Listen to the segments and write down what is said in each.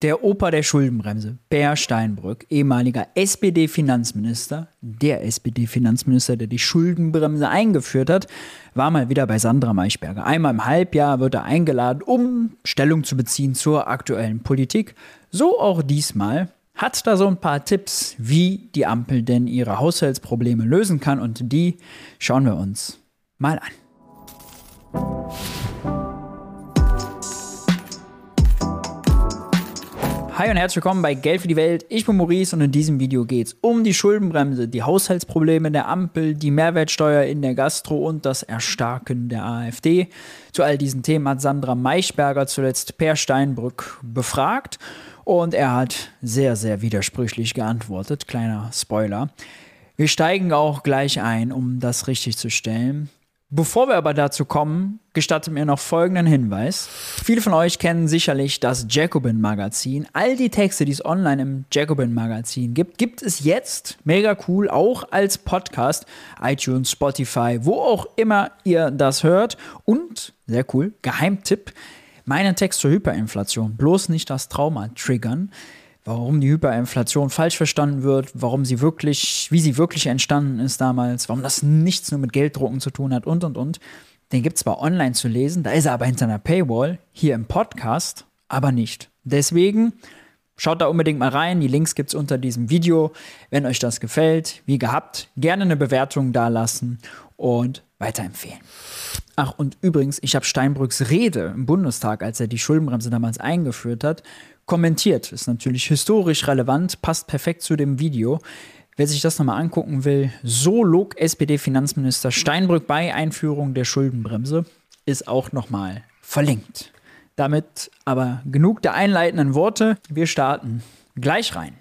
Der Opa der Schuldenbremse, Bär Steinbrück, ehemaliger SPD-Finanzminister, der SPD-Finanzminister, der die Schuldenbremse eingeführt hat, war mal wieder bei Sandra Maischberger. Einmal im Halbjahr wird er eingeladen, um Stellung zu beziehen zur aktuellen Politik. So auch diesmal. Hat da so ein paar Tipps, wie die Ampel denn ihre Haushaltsprobleme lösen kann und die schauen wir uns mal an. Hi und herzlich willkommen bei Geld für die Welt. Ich bin Maurice und in diesem Video geht es um die Schuldenbremse, die Haushaltsprobleme der Ampel, die Mehrwertsteuer in der Gastro und das Erstarken der AfD. Zu all diesen Themen hat Sandra Maischberger zuletzt Per Steinbrück befragt und er hat sehr, sehr widersprüchlich geantwortet. Kleiner Spoiler. Wir steigen auch gleich ein, um das richtig zu stellen. Bevor wir aber dazu kommen, gestattet mir noch folgenden Hinweis. Viele von euch kennen sicherlich das Jacobin Magazin. All die Texte, die es online im Jacobin Magazin gibt, gibt es jetzt, mega cool, auch als Podcast, iTunes, Spotify, wo auch immer ihr das hört. Und, sehr cool, Geheimtipp, meinen Text zur Hyperinflation. Bloß nicht das Trauma triggern warum die Hyperinflation falsch verstanden wird, warum sie wirklich, wie sie wirklich entstanden ist damals, warum das nichts nur mit Gelddrucken zu tun hat und und und. Den gibt es zwar online zu lesen, da ist er aber hinter einer Paywall, hier im Podcast, aber nicht. Deswegen schaut da unbedingt mal rein. Die Links gibt es unter diesem Video. Wenn euch das gefällt, wie gehabt, gerne eine Bewertung dalassen und weiterempfehlen. Ach, und übrigens, ich habe Steinbrücks Rede im Bundestag, als er die Schuldenbremse damals eingeführt hat, kommentiert. Ist natürlich historisch relevant, passt perfekt zu dem Video. Wer sich das nochmal angucken will, so log SPD-Finanzminister Steinbrück bei Einführung der Schuldenbremse, ist auch nochmal verlinkt. Damit aber genug der einleitenden Worte. Wir starten gleich rein.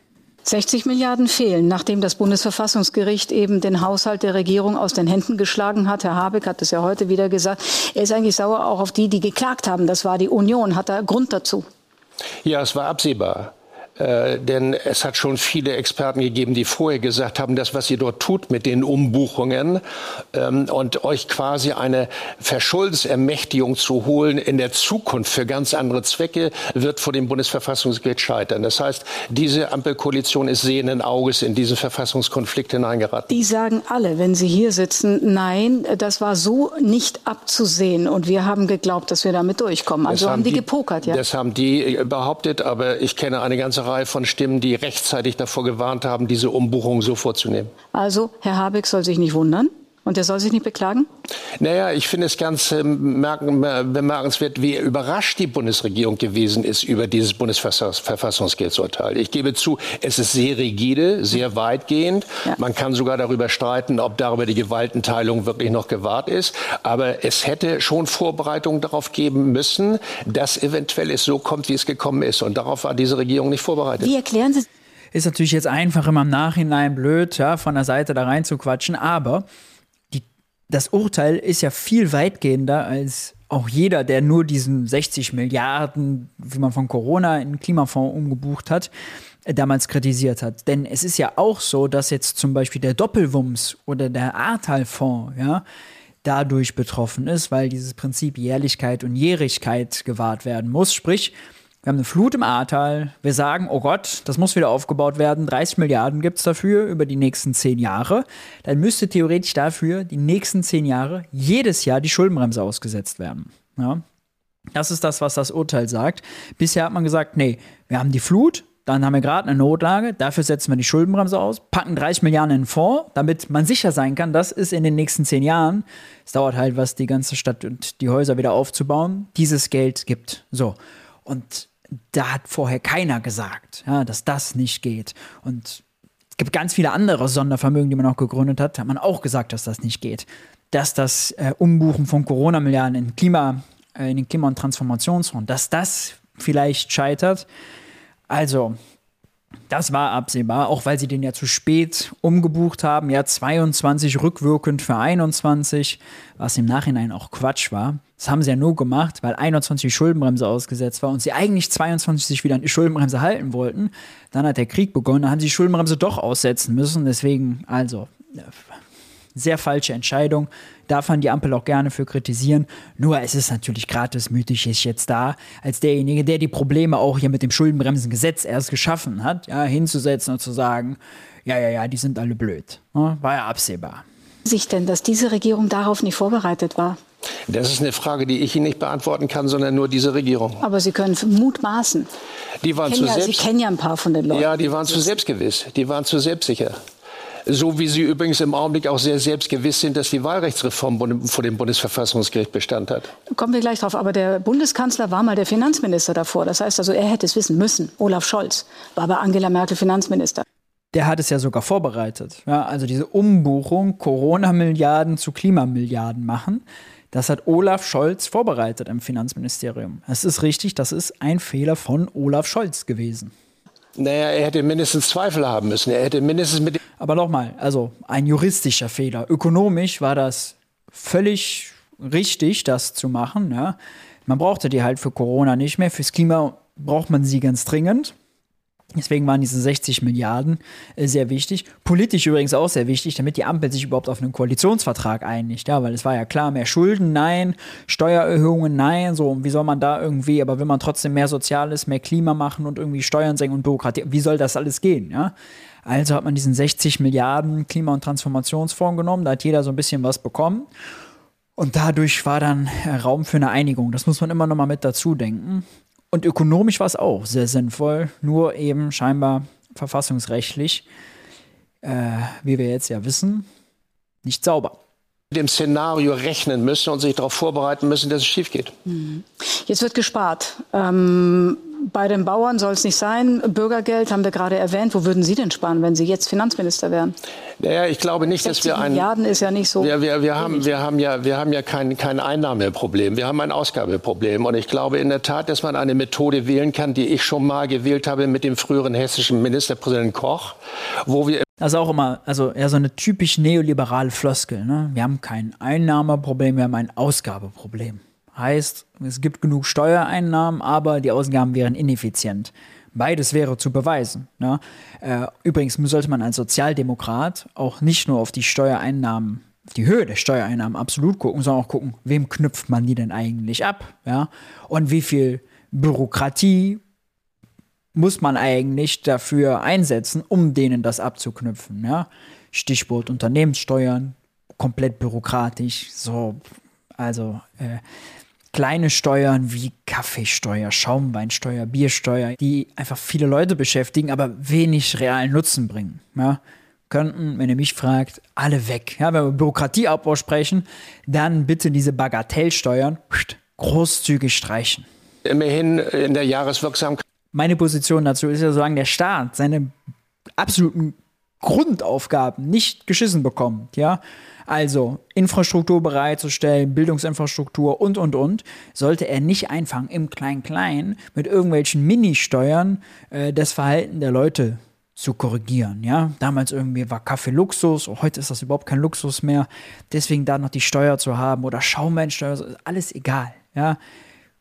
60 Milliarden fehlen, nachdem das Bundesverfassungsgericht eben den Haushalt der Regierung aus den Händen geschlagen hat. Herr Habeck hat es ja heute wieder gesagt. Er ist eigentlich sauer auch auf die, die geklagt haben. Das war die Union. Hat er Grund dazu? Ja, es war absehbar. Äh, denn es hat schon viele Experten gegeben, die vorher gesagt haben, das, was ihr dort tut mit den Umbuchungen ähm, und euch quasi eine Verschuldensermächtigung zu holen in der Zukunft für ganz andere Zwecke, wird vor dem Bundesverfassungsgericht scheitern. Das heißt, diese Ampelkoalition ist sehenden Auges in diesen Verfassungskonflikt hineingeraten. Die sagen alle, wenn sie hier sitzen, nein, das war so nicht abzusehen und wir haben geglaubt, dass wir damit durchkommen. Also haben, haben die, die gepokert, ja? Das haben die behauptet, aber ich kenne eine ganze Reihe von Stimmen, die rechtzeitig davor gewarnt haben, diese Umbuchung so vorzunehmen. Also, Herr Habeck soll sich nicht wundern. Und er soll sich nicht beklagen? Naja, ich finde es ganz äh, bemerkenswert, wie überrascht die Bundesregierung gewesen ist über dieses Bundesverfassungsgerichtsurteil. Ich gebe zu, es ist sehr rigide, sehr weitgehend. Ja. Man kann sogar darüber streiten, ob darüber die Gewaltenteilung wirklich noch gewahrt ist. Aber es hätte schon Vorbereitungen darauf geben müssen, dass eventuell es so kommt, wie es gekommen ist. Und darauf war diese Regierung nicht vorbereitet. Wie erklären Sie ist natürlich jetzt einfach immer im Nachhinein blöd, ja, von der Seite da rein zu quatschen, aber das Urteil ist ja viel weitgehender als auch jeder, der nur diesen 60 Milliarden, wie man von Corona in Klimafonds umgebucht hat, äh, damals kritisiert hat. Denn es ist ja auch so, dass jetzt zum Beispiel der Doppelwumms oder der Ahrtal-Fonds, ja, dadurch betroffen ist, weil dieses Prinzip Jährlichkeit und Jährigkeit gewahrt werden muss. Sprich, wir haben eine Flut im Ahrtal. Wir sagen, oh Gott, das muss wieder aufgebaut werden. 30 Milliarden gibt es dafür über die nächsten zehn Jahre. Dann müsste theoretisch dafür die nächsten zehn Jahre jedes Jahr die Schuldenbremse ausgesetzt werden. Ja? Das ist das, was das Urteil sagt. Bisher hat man gesagt, nee, wir haben die Flut, dann haben wir gerade eine Notlage, dafür setzen wir die Schuldenbremse aus, packen 30 Milliarden in den Fonds, damit man sicher sein kann, dass es in den nächsten zehn Jahren, es dauert halt was, die ganze Stadt und die Häuser wieder aufzubauen, dieses Geld gibt. So. Und da hat vorher keiner gesagt, ja, dass das nicht geht. Und es gibt ganz viele andere Sondervermögen, die man auch gegründet hat, hat man auch gesagt, dass das nicht geht. Dass das äh, Umbuchen von Corona-Milliarden in, Klima, äh, in den Klima- und Transformationsfonds, dass das vielleicht scheitert. Also, das war absehbar, auch weil sie den ja zu spät umgebucht haben. Ja, 22 rückwirkend für 21, was im Nachhinein auch Quatsch war. Das haben sie ja nur gemacht, weil 21 die Schuldenbremse ausgesetzt war und sie eigentlich 22 sich wieder an die Schuldenbremse halten wollten. Dann hat der Krieg begonnen, dann haben sie die Schuldenbremse doch aussetzen müssen. Deswegen, also, Sehr falsche Entscheidung. Darf man die Ampel auch gerne für kritisieren. Nur es ist natürlich gratis mythisch ich jetzt da, als derjenige, der die Probleme auch hier mit dem Schuldenbremsengesetz erst geschaffen hat, ja, hinzusetzen und zu sagen, ja, ja, ja, die sind alle blöd. Ja, war ja absehbar. Sich denn, dass diese Regierung darauf nicht vorbereitet war? Das ist eine Frage, die ich Ihnen nicht beantworten kann, sondern nur diese Regierung. Aber Sie können mutmaßen. Die waren zu ja, selbst, Sie kennen ja ein paar von den Leuten. Ja, die waren zu selbstgewiss. Die waren zu selbstsicher. So wie sie übrigens im Augenblick auch sehr selbstgewiss sind, dass die Wahlrechtsreform vor dem Bundesverfassungsgericht Bestand hat. Kommen wir gleich drauf. Aber der Bundeskanzler war mal der Finanzminister davor. Das heißt also, er hätte es wissen müssen. Olaf Scholz war bei Angela Merkel Finanzminister. Der hat es ja sogar vorbereitet. Ja, also diese Umbuchung, Corona-Milliarden zu Klimamilliarden machen. Das hat Olaf Scholz vorbereitet im Finanzministerium. Es ist richtig, das ist ein Fehler von Olaf Scholz gewesen. Naja, er hätte mindestens Zweifel haben müssen. Er hätte mindestens mit. Aber nochmal, also ein juristischer Fehler. Ökonomisch war das völlig richtig, das zu machen. Ja. Man brauchte die halt für Corona nicht mehr. Fürs Klima braucht man sie ganz dringend. Deswegen waren diese 60 Milliarden äh, sehr wichtig. Politisch übrigens auch sehr wichtig, damit die Ampel sich überhaupt auf einen Koalitionsvertrag einigt. Ja, weil es war ja klar, mehr Schulden, nein, Steuererhöhungen, nein. So, wie soll man da irgendwie, aber wenn man trotzdem mehr Soziales, mehr Klima machen und irgendwie Steuern senken und Bürokratie, wie soll das alles gehen? Ja? Also hat man diesen 60 Milliarden Klima- und Transformationsfonds genommen, da hat jeder so ein bisschen was bekommen. Und dadurch war dann Raum für eine Einigung. Das muss man immer noch mal mit dazu denken. Und ökonomisch war es auch sehr sinnvoll, nur eben scheinbar verfassungsrechtlich, äh, wie wir jetzt ja wissen, nicht sauber. Mit dem Szenario rechnen müssen und sich darauf vorbereiten müssen, dass es schief geht. Mhm. Jetzt wird gespart. Ähm, bei den Bauern soll es nicht sein. Bürgergeld haben wir gerade erwähnt. Wo würden Sie denn sparen, wenn Sie jetzt Finanzminister wären? Naja, ich glaube nicht, dass wir ein Milliarden ist ja nicht so. Wir, wir, wir haben, wir haben ja, wir haben ja kein, kein Einnahmeproblem. Wir haben ein Ausgabeproblem. Und ich glaube in der Tat, dass man eine Methode wählen kann, die ich schon mal gewählt habe mit dem früheren hessischen Ministerpräsidenten Koch, wo wir das ist auch immer, also ja, so eine typisch neoliberale Floskel. Ne? Wir haben kein Einnahmeproblem, wir haben ein Ausgabeproblem. Heißt, es gibt genug Steuereinnahmen, aber die Ausgaben wären ineffizient. Beides wäre zu beweisen. Ne? Äh, übrigens sollte man als Sozialdemokrat auch nicht nur auf die Steuereinnahmen, die Höhe der Steuereinnahmen absolut gucken, sondern auch gucken, wem knüpft man die denn eigentlich ab? Ja? Und wie viel Bürokratie muss man eigentlich dafür einsetzen, um denen das abzuknüpfen? Ja? Stichwort Unternehmenssteuern, komplett bürokratisch, so, also äh, kleine Steuern wie Kaffeesteuer, Schaumweinsteuer, Biersteuer, die einfach viele Leute beschäftigen, aber wenig realen Nutzen bringen. Ja? Könnten, wenn ihr mich fragt, alle weg. Ja, wenn wir Bürokratieabbau sprechen, dann bitte diese Bagatellsteuern großzügig streichen. Immerhin in der Jahreswirksamkeit. Meine Position dazu ist ja so, der Staat seine absoluten Grundaufgaben nicht geschissen bekommt, ja, also Infrastruktur bereitzustellen, Bildungsinfrastruktur und, und, und, sollte er nicht einfangen im Klein-Klein mit irgendwelchen Ministeuern äh, das Verhalten der Leute zu korrigieren. Ja, damals irgendwie war Kaffee Luxus, oh, heute ist das überhaupt kein Luxus mehr. Deswegen da noch die Steuer zu haben oder Schaumweinsteuer, alles egal. Ja,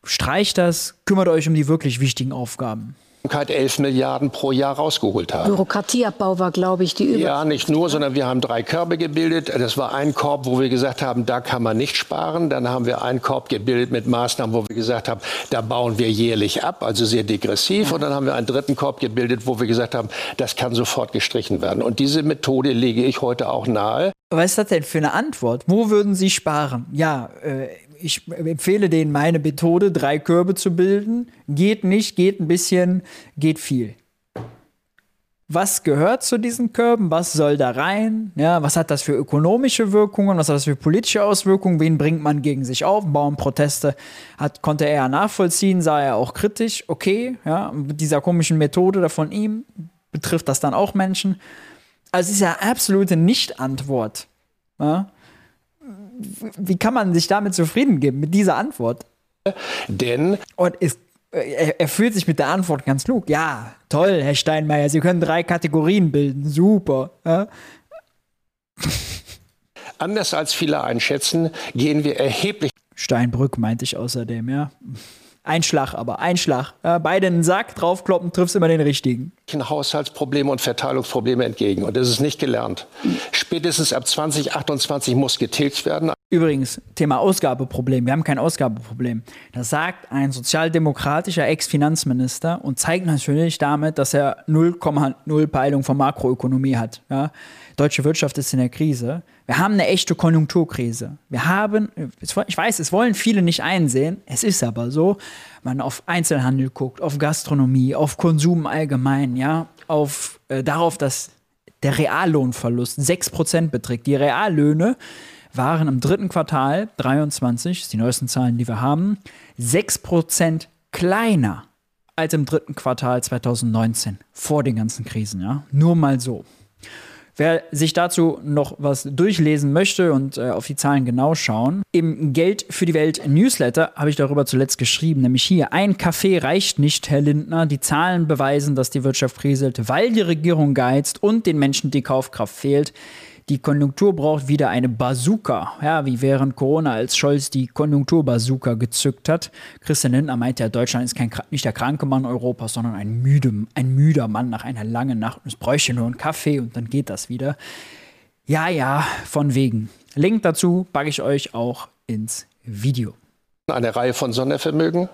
streicht das, kümmert euch um die wirklich wichtigen Aufgaben. 11 Milliarden pro Jahr rausgeholt haben. Bürokratieabbau war, glaube ich, die Über Ja, nicht nur, sondern wir haben drei Körbe gebildet. Das war ein Korb, wo wir gesagt haben, da kann man nicht sparen. Dann haben wir einen Korb gebildet mit Maßnahmen, wo wir gesagt haben, da bauen wir jährlich ab, also sehr degressiv. Ja. Und dann haben wir einen dritten Korb gebildet, wo wir gesagt haben, das kann sofort gestrichen werden. Und diese Methode lege ich heute auch nahe. Was ist das denn für eine Antwort? Wo würden Sie sparen? Ja, äh, ich empfehle denen meine Methode, drei Körbe zu bilden. Geht nicht, geht ein bisschen, geht viel. Was gehört zu diesen Körben? Was soll da rein? Ja, was hat das für ökonomische Wirkungen? Was hat das für politische Auswirkungen? Wen bringt man gegen sich auf? Bauernproteste hat, konnte er ja nachvollziehen, sah er auch kritisch. Okay, ja, mit dieser komischen Methode da von ihm betrifft das dann auch Menschen. Also es ist ja absolute Nicht-Antwort. Ja? Wie kann man sich damit zufrieden geben, mit dieser Antwort? Denn. Und ist, er, er, fühlt sich mit der Antwort ganz klug. Ja, toll, Herr Steinmeier, Sie können drei Kategorien bilden. Super. Ja? Anders als viele einschätzen, gehen wir erheblich. Steinbrück meinte ich außerdem, ja. Ein Schlag aber, ein Schlag. Ja, beide in den Sack draufkloppen, triffst immer den richtigen. Haushaltsprobleme und Verteilungsprobleme entgegen. Und das ist nicht gelernt. Spätestens ab 2028 muss getilgt werden. Übrigens, Thema Ausgabeproblem. Wir haben kein Ausgabeproblem. Das sagt ein sozialdemokratischer Ex-Finanzminister und zeigt natürlich damit, dass er 0,0 Peilung von Makroökonomie hat. Ja? Deutsche Wirtschaft ist in der Krise. Wir haben eine echte Konjunkturkrise. Wir haben, ich weiß, es wollen viele nicht einsehen, es ist aber so, man auf Einzelhandel guckt, auf Gastronomie, auf Konsum allgemein, ja, auf äh, darauf, dass der Reallohnverlust 6% beträgt. Die Reallöhne waren im dritten Quartal 23, das sind die neuesten Zahlen, die wir haben, 6% kleiner als im dritten Quartal 2019, vor den ganzen Krisen, ja. Nur mal so. Wer sich dazu noch was durchlesen möchte und äh, auf die Zahlen genau schauen, im Geld für die Welt Newsletter habe ich darüber zuletzt geschrieben, nämlich hier, ein Kaffee reicht nicht, Herr Lindner. Die Zahlen beweisen, dass die Wirtschaft kriselt, weil die Regierung geizt und den Menschen die Kaufkraft fehlt. Die Konjunktur braucht wieder eine Bazooka. Ja, wie während Corona, als Scholz die Konjunkturbazooka gezückt hat. Christian Lindner meinte ja, Deutschland ist kein, nicht der kranke Mann Europas, sondern ein, müde, ein müder Mann nach einer langen Nacht. Es bräuchte nur einen Kaffee und dann geht das wieder. Ja, ja, von wegen. Link dazu packe ich euch auch ins Video. Eine Reihe von Sondervermögen.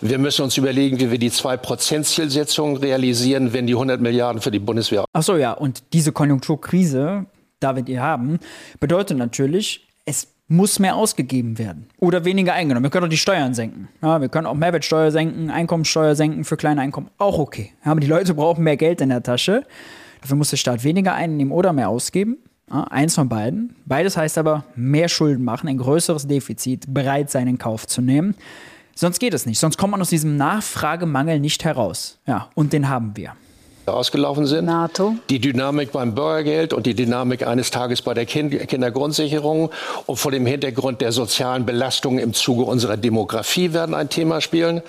Wir müssen uns überlegen, wie wir die 2%-Zielsetzung realisieren, wenn die 100 Milliarden für die Bundeswehr. Achso, ja, und diese Konjunkturkrise da wir die haben, bedeutet natürlich, es muss mehr ausgegeben werden oder weniger eingenommen. Wir können auch die Steuern senken. Ja, wir können auch Mehrwertsteuer senken, Einkommensteuer senken für kleine Einkommen. Auch okay. Ja, aber die Leute brauchen mehr Geld in der Tasche. Dafür muss der Staat weniger einnehmen oder mehr ausgeben. Ja, eins von beiden. Beides heißt aber mehr Schulden machen, ein größeres Defizit, bereit sein in Kauf zu nehmen. Sonst geht es nicht. Sonst kommt man aus diesem Nachfragemangel nicht heraus. Ja, und den haben wir ausgelaufen sind. NATO. Die Dynamik beim Bürgergeld und die Dynamik eines Tages bei der kind Kindergrundsicherung und vor dem Hintergrund der sozialen Belastungen im Zuge unserer Demografie werden ein Thema spielen.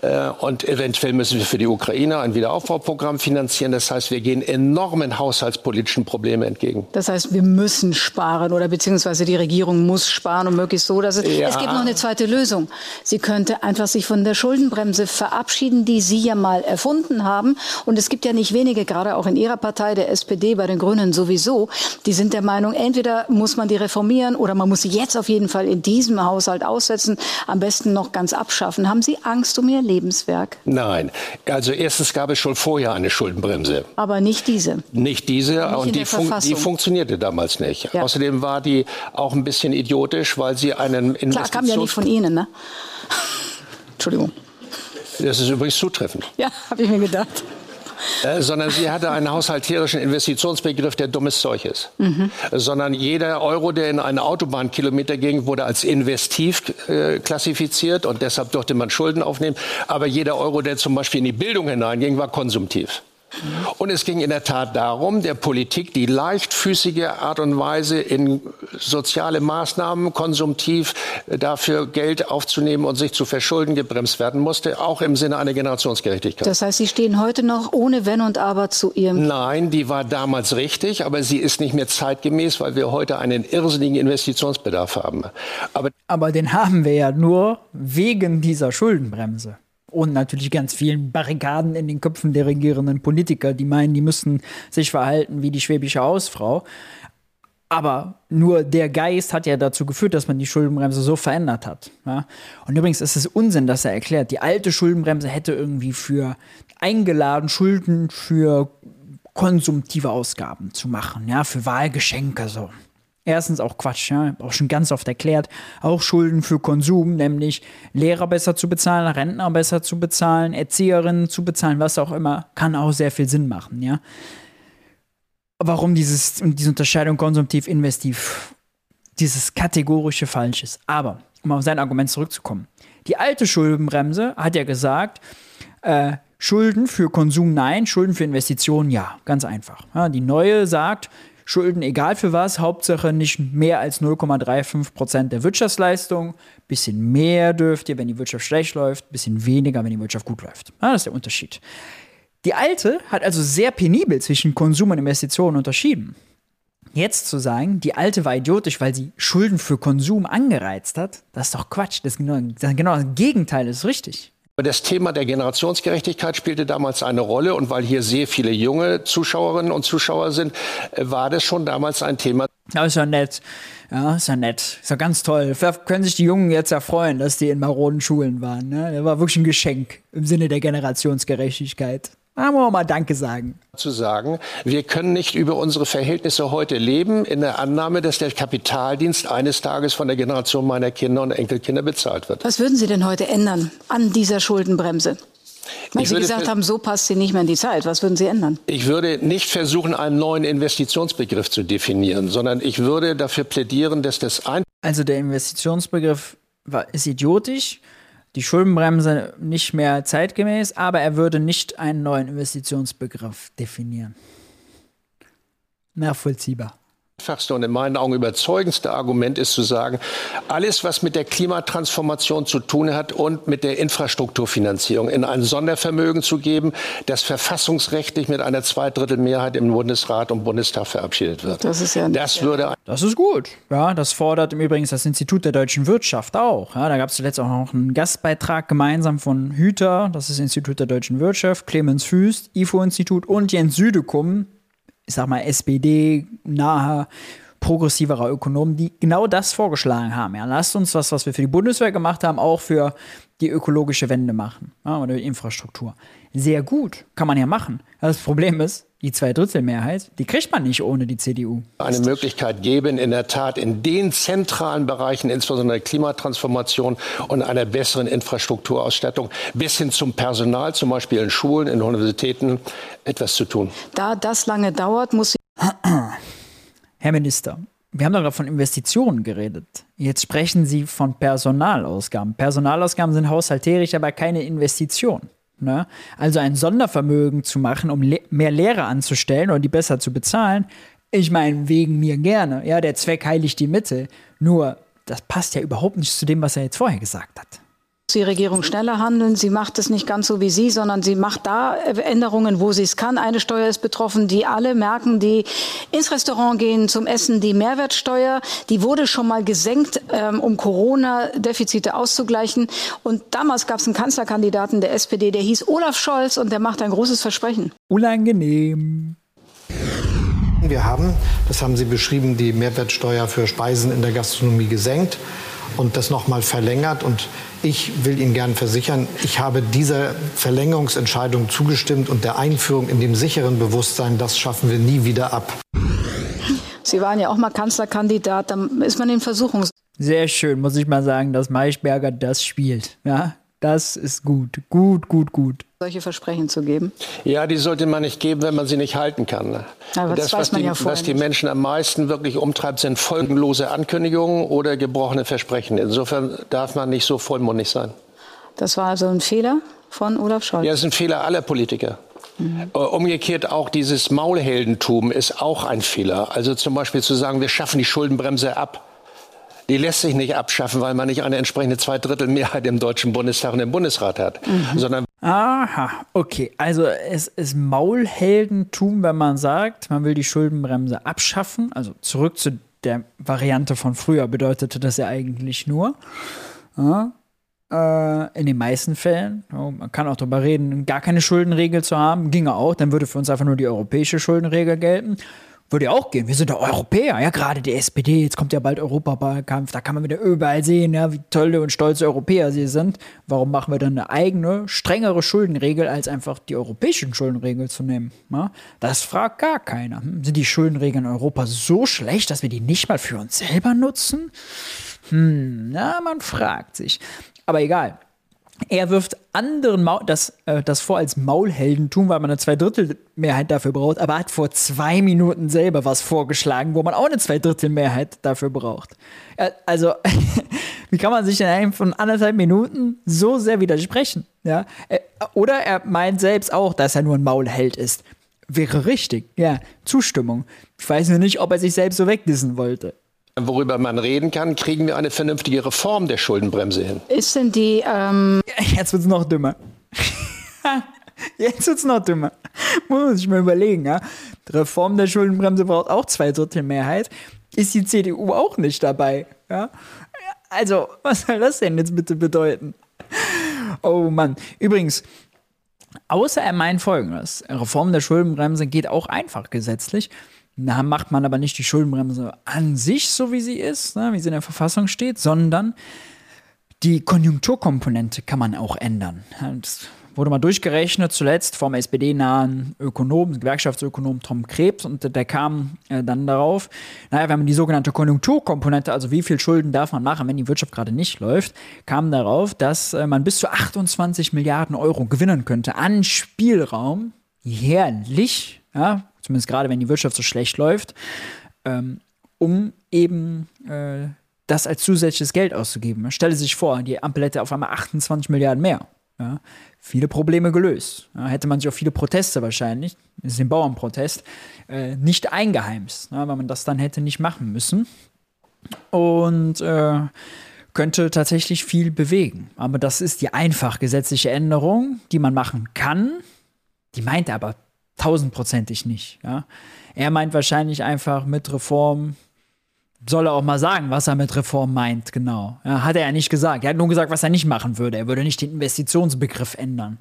Äh, und eventuell müssen wir für die Ukraine ein Wiederaufbauprogramm finanzieren. Das heißt, wir gehen enormen haushaltspolitischen Problemen entgegen. Das heißt, wir müssen sparen oder beziehungsweise die Regierung muss sparen und möglichst so, dass es, ja. es gibt noch eine zweite Lösung. Sie könnte einfach sich von der Schuldenbremse verabschieden, die Sie ja mal erfunden haben. Und es gibt ja nicht wenige, gerade auch in Ihrer Partei, der SPD, bei den Grünen sowieso, die sind der Meinung, entweder muss man die reformieren oder man muss sie jetzt auf jeden Fall in diesem Haushalt aussetzen, am besten noch ganz abschaffen. Haben Sie Angst um Ihr Lebenswerk? Nein. Also erstens gab es schon vorher eine Schuldenbremse. Aber nicht diese. Nicht diese nicht und die, fun die, funktionierte damals nicht. Ja. Außerdem war die auch ein bisschen idiotisch, weil sie einen Investitions... Klar, kam ja nicht von Ihnen, ne? Entschuldigung. Das ist übrigens zutreffend. Ja, habe ich mir gedacht. Äh, sondern sie hatte einen haushalterischen Investitionsbegriff, der dummes Zeug ist. Mhm. Sondern jeder Euro, der in eine Autobahnkilometer ging, wurde als investiv äh, klassifiziert und deshalb durfte man Schulden aufnehmen. Aber jeder Euro, der zum Beispiel in die Bildung hineinging, war konsumtiv. Und es ging in der Tat darum, der Politik die leichtfüßige Art und Weise in soziale Maßnahmen konsumtiv dafür Geld aufzunehmen und sich zu verschulden gebremst werden musste, auch im Sinne einer Generationsgerechtigkeit. Das heißt, Sie stehen heute noch ohne Wenn und Aber zu Ihrem. Nein, die war damals richtig, aber sie ist nicht mehr zeitgemäß, weil wir heute einen irrsinnigen Investitionsbedarf haben. Aber, aber den haben wir ja nur wegen dieser Schuldenbremse. Und natürlich ganz vielen Barrikaden in den Köpfen der regierenden Politiker, die meinen, die müssten sich verhalten wie die schwäbische Hausfrau. Aber nur der Geist hat ja dazu geführt, dass man die Schuldenbremse so verändert hat. Ja? Und übrigens ist es Unsinn, dass er erklärt, die alte Schuldenbremse hätte irgendwie für eingeladen, Schulden für konsumtive Ausgaben zu machen, ja, für Wahlgeschenke so. Erstens auch Quatsch, ja, auch schon ganz oft erklärt. Auch Schulden für Konsum, nämlich Lehrer besser zu bezahlen, Rentner besser zu bezahlen, Erzieherinnen zu bezahlen, was auch immer, kann auch sehr viel Sinn machen, ja. Warum dieses, diese Unterscheidung konsumtiv-investiv, dieses kategorische falsch ist. Aber, um auf sein Argument zurückzukommen. Die alte Schuldenbremse hat ja gesagt, äh, Schulden für Konsum nein, Schulden für Investitionen ja. Ganz einfach. Ja, die neue sagt, Schulden, egal für was, Hauptsache nicht mehr als 0,35 Prozent der Wirtschaftsleistung. Bisschen mehr dürft ihr, wenn die Wirtschaft schlecht läuft, bisschen weniger, wenn die Wirtschaft gut läuft. Ah, das ist der Unterschied. Die alte hat also sehr penibel zwischen Konsum und Investitionen unterschieden. Jetzt zu sagen, die alte war idiotisch, weil sie Schulden für Konsum angereizt hat, das ist doch Quatsch. Das, genau, genau das Gegenteil ist richtig. Das Thema der Generationsgerechtigkeit spielte damals eine Rolle und weil hier sehr viele junge Zuschauerinnen und Zuschauer sind, äh, war das schon damals ein Thema. Ja, ist ja nett. Ja, ist ja nett. Ist ja ganz toll. Vielleicht können sich die Jungen jetzt erfreuen, dass die in maroden Schulen waren. Ne? Das war wirklich ein Geschenk im Sinne der Generationsgerechtigkeit. Da wollen wir mal Danke sagen. Zu sagen, wir können nicht über unsere Verhältnisse heute leben, in der Annahme, dass der Kapitaldienst eines Tages von der Generation meiner Kinder und Enkelkinder bezahlt wird. Was würden Sie denn heute ändern an dieser Schuldenbremse? Weil Sie gesagt haben, so passt sie nicht mehr in die Zeit. Was würden Sie ändern? Ich würde nicht versuchen, einen neuen Investitionsbegriff zu definieren, sondern ich würde dafür plädieren, dass das ein. Also der Investitionsbegriff war, ist idiotisch die Schuldenbremse nicht mehr zeitgemäß, aber er würde nicht einen neuen Investitionsbegriff definieren. Nachvollziehbar einfachste und in meinen Augen überzeugendste Argument ist zu sagen, alles, was mit der Klimatransformation zu tun hat und mit der Infrastrukturfinanzierung in ein Sondervermögen zu geben, das verfassungsrechtlich mit einer Zweidrittelmehrheit im Bundesrat und Bundestag verabschiedet wird. Das ist ja das würde Das ist gut. Ja, das fordert im Übrigen das Institut der deutschen Wirtschaft auch. Ja, da gab es zuletzt auch noch einen Gastbeitrag gemeinsam von Hüter, das ist das Institut der deutschen Wirtschaft, Clemens Füst, IFO-Institut und Jens Südekum, ich sag mal, SPD-nahe, progressiverer Ökonomen, die genau das vorgeschlagen haben. Ja, lasst uns das, was wir für die Bundeswehr gemacht haben, auch für die ökologische Wende machen ja, oder die Infrastruktur. Sehr gut, kann man ja machen. Das Problem ist, die Zweidrittelmehrheit, die kriegt man nicht ohne die CDU. Eine Möglichkeit geben, in der Tat in den zentralen Bereichen, insbesondere der Klimatransformation und einer besseren Infrastrukturausstattung, bis hin zum Personal, zum Beispiel in Schulen, in Universitäten, etwas zu tun. Da das lange dauert, muss Herr Minister, wir haben doch von Investitionen geredet. Jetzt sprechen Sie von Personalausgaben. Personalausgaben sind haushalterisch, aber keine Investition. Ne? Also ein Sondervermögen zu machen, um le mehr Lehrer anzustellen oder die besser zu bezahlen, ich meine, wegen mir gerne. Ja, der Zweck heiligt die Mittel. Nur, das passt ja überhaupt nicht zu dem, was er jetzt vorher gesagt hat die Regierung schneller handeln. Sie macht es nicht ganz so wie Sie, sondern sie macht da Änderungen, wo sie es kann. Eine Steuer ist betroffen, die alle merken, die ins Restaurant gehen zum Essen. Die Mehrwertsteuer, die wurde schon mal gesenkt, ähm, um Corona-Defizite auszugleichen. Und damals gab es einen Kanzlerkandidaten der SPD, der hieß Olaf Scholz und der macht ein großes Versprechen. Unangenehm. Wir haben, das haben Sie beschrieben, die Mehrwertsteuer für Speisen in der Gastronomie gesenkt und das nochmal verlängert. Und ich will Ihnen gern versichern, ich habe dieser Verlängerungsentscheidung zugestimmt und der Einführung in dem sicheren Bewusstsein, das schaffen wir nie wieder ab. Sie waren ja auch mal Kanzlerkandidat, dann ist man in Versuchung. Sehr schön, muss ich mal sagen, dass Maischberger das spielt. Ja, das ist gut. Gut, gut, gut. Solche Versprechen zu geben? Ja, die sollte man nicht geben, wenn man sie nicht halten kann. Aber das, das was, die, ja was die Menschen am meisten wirklich umtreibt, sind folgenlose Ankündigungen oder gebrochene Versprechen. Insofern darf man nicht so vollmundig sein. Das war also ein Fehler von Olaf Scholz? Ja, das ist ein Fehler aller Politiker. Mhm. Umgekehrt auch dieses Maulheldentum ist auch ein Fehler. Also zum Beispiel zu sagen, wir schaffen die Schuldenbremse ab die lässt sich nicht abschaffen, weil man nicht eine entsprechende Zweidrittelmehrheit im Deutschen Bundestag und im Bundesrat hat, mhm. sondern Aha, okay. Also es ist Maulheldentum, wenn man sagt, man will die Schuldenbremse abschaffen. Also zurück zu der Variante von früher bedeutete das ja eigentlich nur. Ja, äh, in den meisten Fällen, man kann auch darüber reden, gar keine Schuldenregel zu haben, ginge auch, dann würde für uns einfach nur die europäische Schuldenregel gelten. Würde ja auch gehen. Wir sind ja Europäer, ja, gerade die SPD. Jetzt kommt ja bald Europawahlkampf. Da kann man wieder überall sehen, ja, wie tolle und stolze Europäer sie sind. Warum machen wir dann eine eigene, strengere Schuldenregel, als einfach die europäischen Schuldenregeln zu nehmen? Ja? Das fragt gar keiner. Hm, sind die Schuldenregeln in Europa so schlecht, dass wir die nicht mal für uns selber nutzen? Hm, na, man fragt sich. Aber egal. Er wirft anderen Maul das, äh, das vor als Maulheldentum, weil man eine Zweidrittelmehrheit dafür braucht, aber hat vor zwei Minuten selber was vorgeschlagen, wo man auch eine Zweidrittelmehrheit dafür braucht. Ja, also, wie kann man sich in einem von anderthalb Minuten so sehr widersprechen? Ja? Äh, oder er meint selbst auch, dass er nur ein Maulheld ist. Wäre richtig, ja, Zustimmung. Ich weiß nur nicht, ob er sich selbst so wegdissen wollte worüber man reden kann, kriegen wir eine vernünftige Reform der Schuldenbremse hin. Ist denn die. Ähm Jetzt wird es noch dümmer. Jetzt wird's noch dümmer. Muss man sich mal überlegen, ja. Die Reform der Schuldenbremse braucht auch zwei Drittel Mehrheit. Ist die CDU auch nicht dabei, ja? Also, was soll das denn jetzt bitte bedeuten? Oh Mann. Übrigens, außer er meint folgendes: Reform der Schuldenbremse geht auch einfach gesetzlich. Da macht man aber nicht die Schuldenbremse an sich, so wie sie ist, ne, wie sie in der Verfassung steht, sondern die Konjunkturkomponente kann man auch ändern. Das wurde mal durchgerechnet, zuletzt vom SPD-nahen Ökonom, Gewerkschaftsökonom Tom Krebs, und der kam äh, dann darauf, naja, wenn man die sogenannte Konjunkturkomponente, also wie viel Schulden darf man machen, wenn die Wirtschaft gerade nicht läuft, kam darauf, dass äh, man bis zu 28 Milliarden Euro gewinnen könnte an Spielraum, jährlich, ja, zumindest gerade wenn die Wirtschaft so schlecht läuft, ähm, um eben äh, das als zusätzliches Geld auszugeben. Stelle sich vor, die Ampel hätte auf einmal 28 Milliarden mehr. Ja, viele Probleme gelöst. Ja, hätte man sich auch viele Proteste wahrscheinlich, das ist ein Bauernprotest, äh, nicht eingeheimst, ja, weil man das dann hätte nicht machen müssen. Und äh, könnte tatsächlich viel bewegen. Aber das ist die einfach gesetzliche Änderung, die man machen kann. Die meint er aber tausendprozentig nicht. Ja. Er meint wahrscheinlich einfach mit Reform soll er auch mal sagen, was er mit Reform meint, genau. Ja, hat er ja nicht gesagt. Er hat nur gesagt, was er nicht machen würde. Er würde nicht den Investitionsbegriff ändern.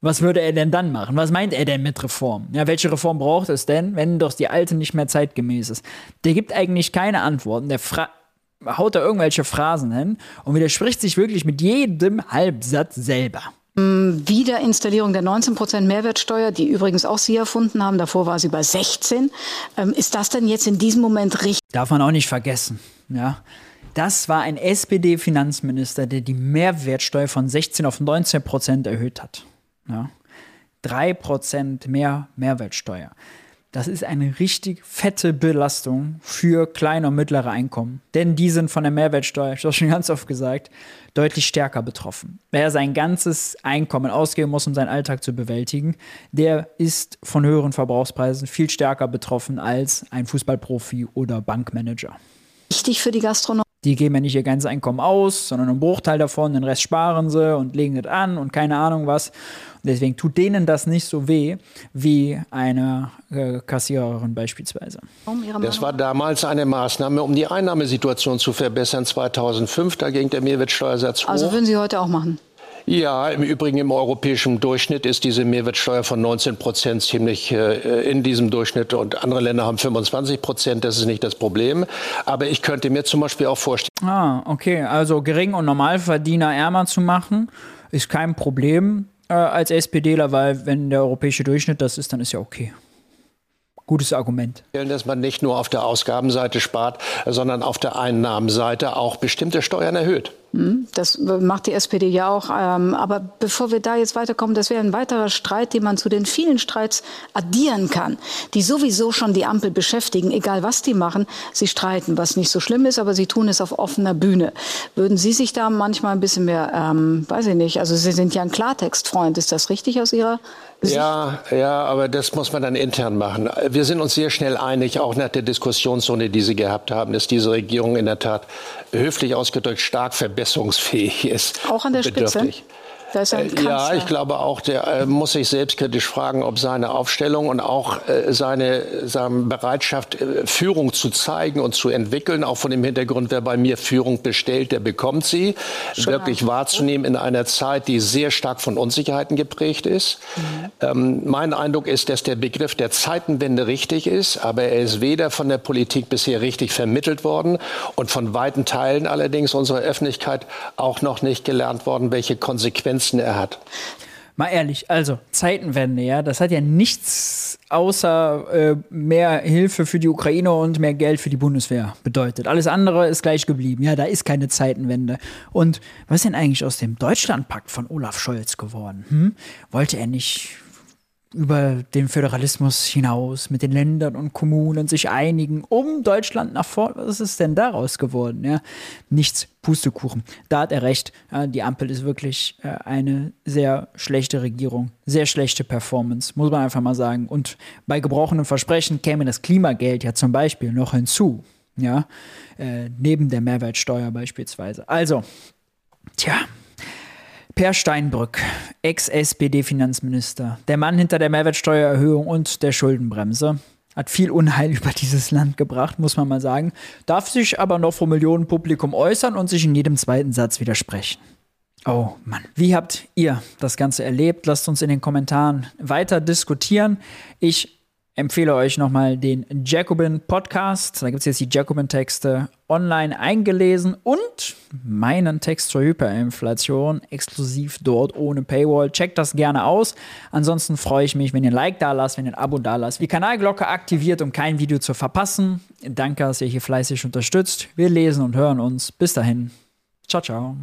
Was würde er denn dann machen? Was meint er denn mit Reform? Ja, welche Reform braucht es denn, wenn doch die alte nicht mehr zeitgemäß ist? Der gibt eigentlich keine Antworten. Der fra haut da irgendwelche Phrasen hin und widerspricht sich wirklich mit jedem Halbsatz selber. Wiederinstallierung der 19% Mehrwertsteuer, die übrigens auch Sie erfunden haben, davor war sie bei 16. Ähm, ist das denn jetzt in diesem Moment richtig? Darf man auch nicht vergessen, ja. Das war ein SPD-Finanzminister, der die Mehrwertsteuer von 16 auf 19% erhöht hat. Ja. 3% mehr Mehrwertsteuer. Das ist eine richtig fette Belastung für kleine und mittlere Einkommen. Denn die sind von der Mehrwertsteuer, ich habe schon ganz oft gesagt, deutlich stärker betroffen. Wer sein ganzes Einkommen ausgeben muss, um seinen Alltag zu bewältigen, der ist von höheren Verbrauchspreisen viel stärker betroffen als ein Fußballprofi oder Bankmanager. Wichtig für die Gastronomie. Die geben ja nicht ihr ganzes Einkommen aus, sondern einen Bruchteil davon, den Rest sparen sie und legen es an und keine Ahnung was. Und deswegen tut denen das nicht so weh wie eine äh, Kassiererin beispielsweise. Das war damals eine Maßnahme, um die Einnahmesituation zu verbessern. 2005, da ging der Mehrwertsteuersatz hoch. Also würden Sie heute auch machen? Ja, im Übrigen im europäischen Durchschnitt ist diese Mehrwertsteuer von 19 Prozent ziemlich äh, in diesem Durchschnitt und andere Länder haben 25 Prozent. Das ist nicht das Problem. Aber ich könnte mir zum Beispiel auch vorstellen. Ah, okay. Also Gering- und Normalverdiener ärmer zu machen, ist kein Problem äh, als SPDler, weil wenn der europäische Durchschnitt das ist, dann ist ja okay gutes Argument. Dass man nicht nur auf der Ausgabenseite spart, sondern auf der Einnahmenseite auch bestimmte Steuern erhöht. Hm, das macht die SPD ja auch. Ähm, aber bevor wir da jetzt weiterkommen, das wäre ein weiterer Streit, den man zu den vielen Streits addieren kann, die sowieso schon die Ampel beschäftigen, egal was die machen. Sie streiten, was nicht so schlimm ist, aber sie tun es auf offener Bühne. Würden Sie sich da manchmal ein bisschen mehr, ähm, weiß ich nicht, also Sie sind ja ein Klartextfreund, ist das richtig aus Ihrer Sicht? Ja, ja, aber das muss man dann intern machen. Wir sind uns sehr schnell einig, auch nach der Diskussionszone, die Sie gehabt haben, dass diese Regierung in der Tat höflich ausgedrückt stark verbesserungsfähig ist. Auch an der Spitze? Ja, ich glaube auch, der äh, muss sich selbstkritisch fragen, ob seine Aufstellung und auch äh, seine, seine Bereitschaft, äh, Führung zu zeigen und zu entwickeln, auch von dem Hintergrund, wer bei mir Führung bestellt, der bekommt sie, Schon wirklich wahrzunehmen in einer Zeit, die sehr stark von Unsicherheiten geprägt ist. Mhm. Ähm, mein Eindruck ist, dass der Begriff der Zeitenwende richtig ist, aber er ist weder von der Politik bisher richtig vermittelt worden und von weiten Teilen allerdings unserer Öffentlichkeit auch noch nicht gelernt worden, welche Konsequenzen Grenzen er hat. Mal ehrlich, also Zeitenwende, ja, das hat ja nichts außer äh, mehr Hilfe für die Ukraine und mehr Geld für die Bundeswehr bedeutet. Alles andere ist gleich geblieben. Ja, da ist keine Zeitenwende. Und was ist denn eigentlich aus dem Deutschlandpakt von Olaf Scholz geworden? Hm? Wollte er nicht über den Föderalismus hinaus mit den Ländern und Kommunen sich einigen, um Deutschland nach vorne. Was ist denn daraus geworden? Ja, nichts, Pustekuchen. Da hat er recht. Die Ampel ist wirklich äh, eine sehr schlechte Regierung, sehr schlechte Performance, muss man einfach mal sagen. Und bei gebrochenen Versprechen käme das Klimageld ja zum Beispiel noch hinzu. Ja, äh, neben der Mehrwertsteuer beispielsweise. Also, tja, Per Steinbrück, Ex-SPD-Finanzminister, der Mann hinter der Mehrwertsteuererhöhung und der Schuldenbremse, hat viel Unheil über dieses Land gebracht, muss man mal sagen, darf sich aber noch vor Millionenpublikum äußern und sich in jedem zweiten Satz widersprechen. Oh Mann, wie habt ihr das Ganze erlebt? Lasst uns in den Kommentaren weiter diskutieren. Ich empfehle euch nochmal den Jacobin Podcast. Da gibt es jetzt die Jacobin-Texte online eingelesen und meinen Text zur Hyperinflation exklusiv dort ohne Paywall. Checkt das gerne aus. Ansonsten freue ich mich, wenn ihr ein Like da lasst, wenn ihr ein Abo da lasst, die Kanalglocke aktiviert, um kein Video zu verpassen. Danke, dass ihr hier fleißig unterstützt. Wir lesen und hören uns. Bis dahin. Ciao, ciao.